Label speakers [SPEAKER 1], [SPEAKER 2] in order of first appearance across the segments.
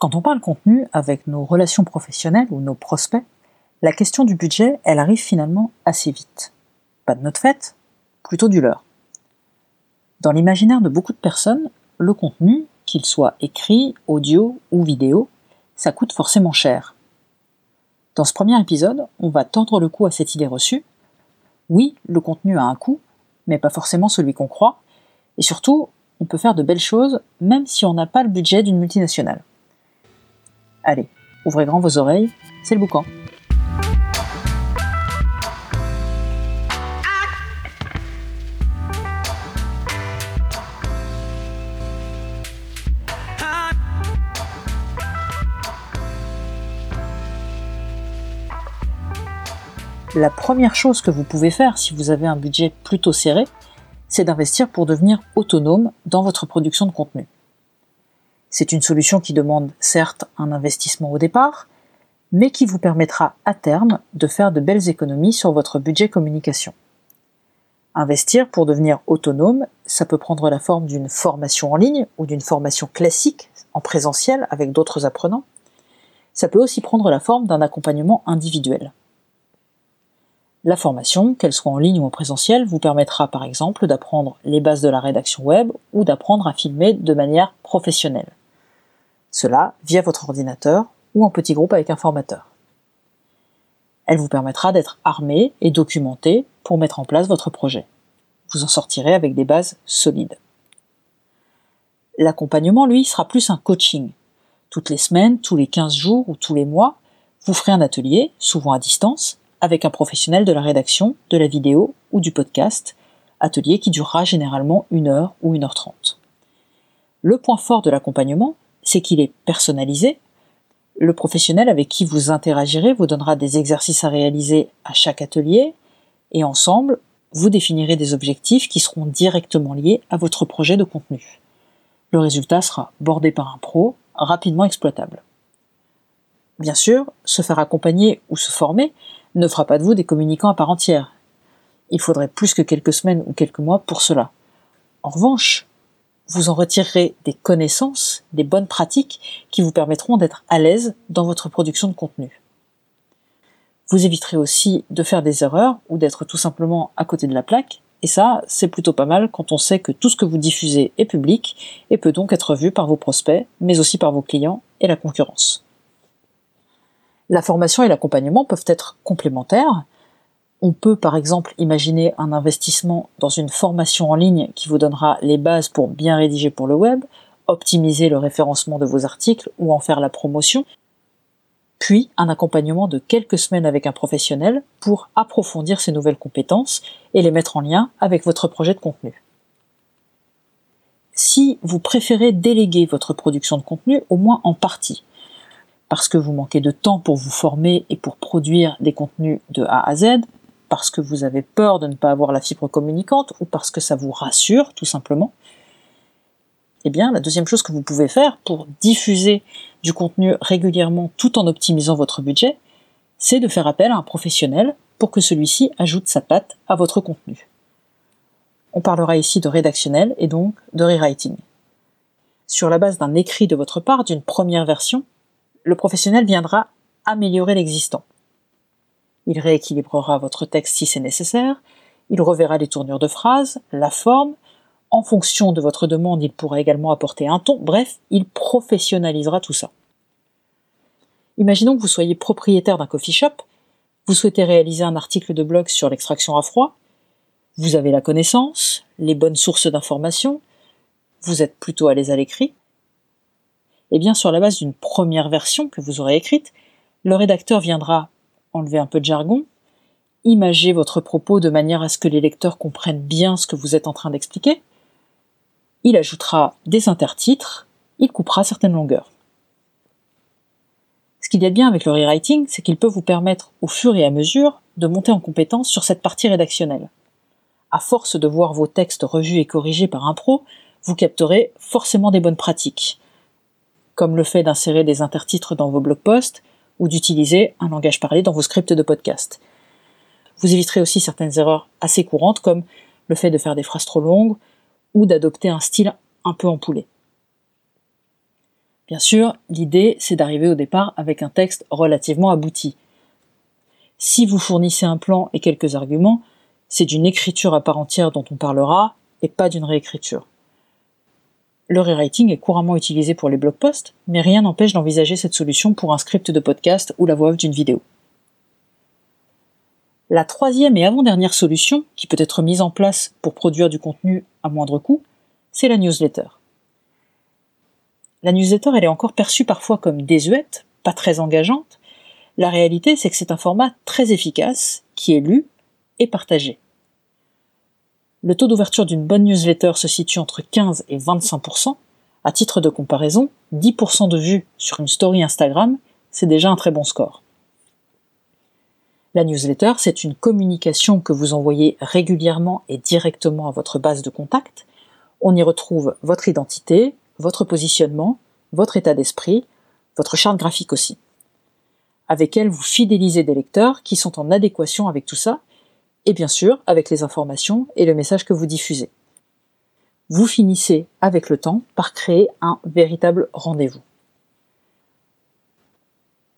[SPEAKER 1] Quand on parle contenu avec nos relations professionnelles ou nos prospects, la question du budget, elle arrive finalement assez vite. Pas de notre fait, plutôt du leur. Dans l'imaginaire de beaucoup de personnes, le contenu, qu'il soit écrit, audio ou vidéo, ça coûte forcément cher. Dans ce premier épisode, on va tendre le cou à cette idée reçue. Oui, le contenu a un coût, mais pas forcément celui qu'on croit, et surtout, on peut faire de belles choses même si on n'a pas le budget d'une multinationale. Allez, ouvrez grand vos oreilles, c'est le boucan. La première chose que vous pouvez faire si vous avez un budget plutôt serré, c'est d'investir pour devenir autonome dans votre production de contenu. C'est une solution qui demande certes un investissement au départ, mais qui vous permettra à terme de faire de belles économies sur votre budget communication. Investir pour devenir autonome, ça peut prendre la forme d'une formation en ligne ou d'une formation classique en présentiel avec d'autres apprenants. Ça peut aussi prendre la forme d'un accompagnement individuel. La formation, qu'elle soit en ligne ou en présentiel, vous permettra par exemple d'apprendre les bases de la rédaction web ou d'apprendre à filmer de manière professionnelle. Cela via votre ordinateur ou en petit groupe avec un formateur. Elle vous permettra d'être armé et documenté pour mettre en place votre projet. Vous en sortirez avec des bases solides. L'accompagnement, lui, sera plus un coaching. Toutes les semaines, tous les 15 jours ou tous les mois, vous ferez un atelier, souvent à distance, avec un professionnel de la rédaction, de la vidéo ou du podcast, atelier qui durera généralement une heure ou une heure trente. Le point fort de l'accompagnement, c'est qu'il est personnalisé. Le professionnel avec qui vous interagirez vous donnera des exercices à réaliser à chaque atelier et ensemble, vous définirez des objectifs qui seront directement liés à votre projet de contenu. Le résultat sera bordé par un pro, rapidement exploitable. Bien sûr, se faire accompagner ou se former, ne fera pas de vous des communicants à part entière. Il faudrait plus que quelques semaines ou quelques mois pour cela. En revanche, vous en retirerez des connaissances, des bonnes pratiques qui vous permettront d'être à l'aise dans votre production de contenu. Vous éviterez aussi de faire des erreurs ou d'être tout simplement à côté de la plaque, et ça, c'est plutôt pas mal quand on sait que tout ce que vous diffusez est public et peut donc être vu par vos prospects, mais aussi par vos clients et la concurrence. La formation et l'accompagnement peuvent être complémentaires. On peut par exemple imaginer un investissement dans une formation en ligne qui vous donnera les bases pour bien rédiger pour le web, optimiser le référencement de vos articles ou en faire la promotion, puis un accompagnement de quelques semaines avec un professionnel pour approfondir ces nouvelles compétences et les mettre en lien avec votre projet de contenu. Si vous préférez déléguer votre production de contenu, au moins en partie, parce que vous manquez de temps pour vous former et pour produire des contenus de A à Z, parce que vous avez peur de ne pas avoir la fibre communicante ou parce que ça vous rassure tout simplement, eh bien la deuxième chose que vous pouvez faire pour diffuser du contenu régulièrement tout en optimisant votre budget, c'est de faire appel à un professionnel pour que celui-ci ajoute sa patte à votre contenu. On parlera ici de rédactionnel et donc de rewriting. Sur la base d'un écrit de votre part, d'une première version, le professionnel viendra améliorer l'existant. Il rééquilibrera votre texte si c'est nécessaire, il reverra les tournures de phrases, la forme, en fonction de votre demande, il pourra également apporter un ton, bref, il professionnalisera tout ça. Imaginons que vous soyez propriétaire d'un coffee shop, vous souhaitez réaliser un article de blog sur l'extraction à froid, vous avez la connaissance, les bonnes sources d'informations, vous êtes plutôt à l'aise à l'écrit, eh bien, sur la base d'une première version que vous aurez écrite, le rédacteur viendra enlever un peu de jargon, imager votre propos de manière à ce que les lecteurs comprennent bien ce que vous êtes en train d'expliquer. Il ajoutera des intertitres, il coupera certaines longueurs. Ce qu'il y a de bien avec le rewriting, c'est qu'il peut vous permettre, au fur et à mesure, de monter en compétence sur cette partie rédactionnelle. À force de voir vos textes revus et corrigés par un pro, vous capterez forcément des bonnes pratiques, comme le fait d'insérer des intertitres dans vos blog posts ou d'utiliser un langage parlé dans vos scripts de podcast. Vous éviterez aussi certaines erreurs assez courantes comme le fait de faire des phrases trop longues ou d'adopter un style un peu empoulé. Bien sûr, l'idée, c'est d'arriver au départ avec un texte relativement abouti. Si vous fournissez un plan et quelques arguments, c'est d'une écriture à part entière dont on parlera et pas d'une réécriture. Le rewriting est couramment utilisé pour les blog posts, mais rien n'empêche d'envisager cette solution pour un script de podcast ou la voix off d'une vidéo. La troisième et avant-dernière solution, qui peut être mise en place pour produire du contenu à moindre coût, c'est la newsletter. La newsletter, elle est encore perçue parfois comme désuète, pas très engageante. La réalité, c'est que c'est un format très efficace, qui est lu et partagé. Le taux d'ouverture d'une bonne newsletter se situe entre 15 et 25% À titre de comparaison, 10% de vues sur une story Instagram, c'est déjà un très bon score. La newsletter, c'est une communication que vous envoyez régulièrement et directement à votre base de contact. On y retrouve votre identité, votre positionnement, votre état d'esprit, votre charte graphique aussi. Avec elle, vous fidélisez des lecteurs qui sont en adéquation avec tout ça, et bien sûr avec les informations et le message que vous diffusez. Vous finissez avec le temps par créer un véritable rendez-vous.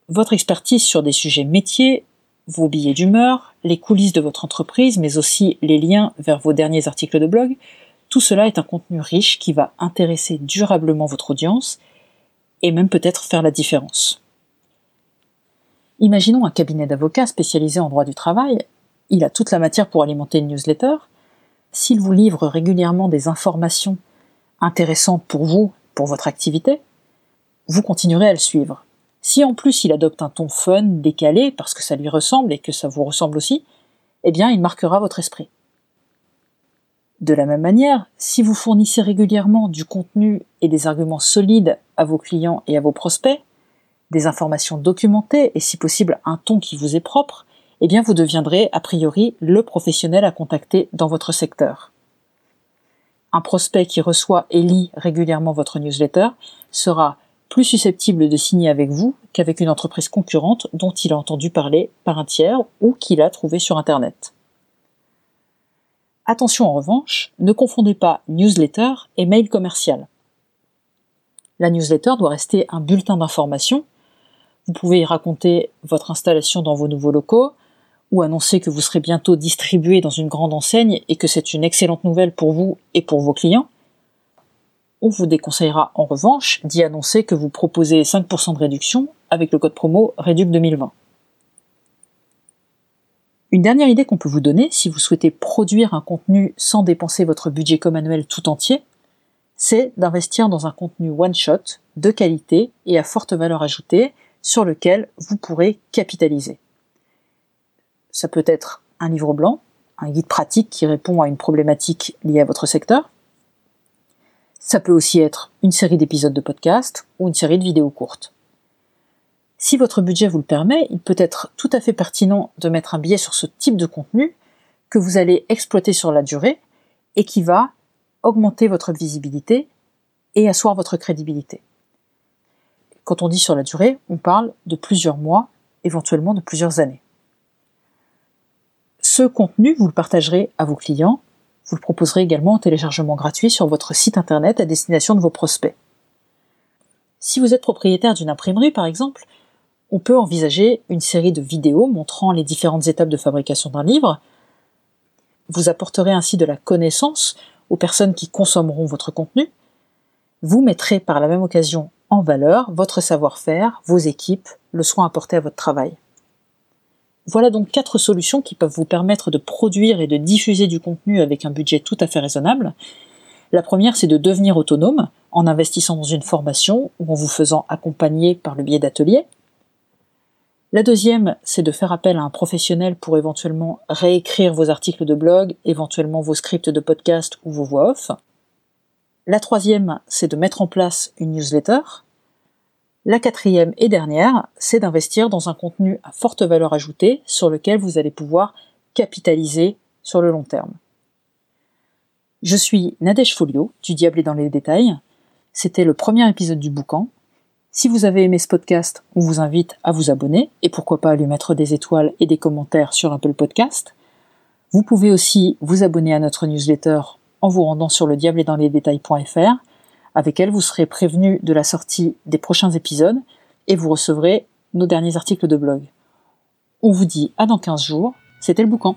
[SPEAKER 1] Votre expertise sur des sujets métiers, vos billets d'humeur, les coulisses de votre entreprise, mais aussi les liens vers vos derniers articles de blog, tout cela est un contenu riche qui va intéresser durablement votre audience et même peut-être faire la différence. Imaginons un cabinet d'avocats spécialisé en droit du travail, il a toute la matière pour alimenter une newsletter. S'il vous livre régulièrement des informations intéressantes pour vous, pour votre activité, vous continuerez à le suivre. Si en plus il adopte un ton fun, décalé, parce que ça lui ressemble et que ça vous ressemble aussi, eh bien il marquera votre esprit. De la même manière, si vous fournissez régulièrement du contenu et des arguments solides à vos clients et à vos prospects, des informations documentées et si possible un ton qui vous est propre, eh bien vous deviendrez a priori le professionnel à contacter dans votre secteur. Un prospect qui reçoit et lit régulièrement votre newsletter sera plus susceptible de signer avec vous qu'avec une entreprise concurrente dont il a entendu parler par un tiers ou qu'il a trouvé sur Internet. Attention en revanche, ne confondez pas newsletter et mail commercial. La newsletter doit rester un bulletin d'information. Vous pouvez y raconter votre installation dans vos nouveaux locaux ou annoncer que vous serez bientôt distribué dans une grande enseigne et que c'est une excellente nouvelle pour vous et pour vos clients? On vous déconseillera en revanche d'y annoncer que vous proposez 5% de réduction avec le code promo REDUC 2020. Une dernière idée qu'on peut vous donner si vous souhaitez produire un contenu sans dépenser votre budget comme annuel tout entier, c'est d'investir dans un contenu one-shot, de qualité et à forte valeur ajoutée sur lequel vous pourrez capitaliser. Ça peut être un livre blanc, un guide pratique qui répond à une problématique liée à votre secteur. Ça peut aussi être une série d'épisodes de podcast ou une série de vidéos courtes. Si votre budget vous le permet, il peut être tout à fait pertinent de mettre un billet sur ce type de contenu que vous allez exploiter sur la durée et qui va augmenter votre visibilité et asseoir votre crédibilité. Quand on dit sur la durée, on parle de plusieurs mois, éventuellement de plusieurs années. Ce contenu, vous le partagerez à vos clients, vous le proposerez également en téléchargement gratuit sur votre site internet à destination de vos prospects. Si vous êtes propriétaire d'une imprimerie, par exemple, on peut envisager une série de vidéos montrant les différentes étapes de fabrication d'un livre. Vous apporterez ainsi de la connaissance aux personnes qui consommeront votre contenu. Vous mettrez par la même occasion en valeur votre savoir-faire, vos équipes, le soin apporté à votre travail. Voilà donc quatre solutions qui peuvent vous permettre de produire et de diffuser du contenu avec un budget tout à fait raisonnable. La première, c'est de devenir autonome en investissant dans une formation ou en vous faisant accompagner par le biais d'ateliers. La deuxième, c'est de faire appel à un professionnel pour éventuellement réécrire vos articles de blog, éventuellement vos scripts de podcast ou vos voix off. La troisième, c'est de mettre en place une newsletter. La quatrième et dernière, c'est d'investir dans un contenu à forte valeur ajoutée sur lequel vous allez pouvoir capitaliser sur le long terme. Je suis Nadège Folio du Diable est dans les détails. C'était le premier épisode du boucan. Si vous avez aimé ce podcast, on vous invite à vous abonner et pourquoi pas à lui mettre des étoiles et des commentaires sur Apple Podcast. Vous pouvez aussi vous abonner à notre newsletter en vous rendant sur le diable dans les détails.fr Avec elle, vous serez prévenu de la sortie des prochains épisodes et vous recevrez nos derniers articles de blog. On vous dit à dans 15 jours, c'était le boucan.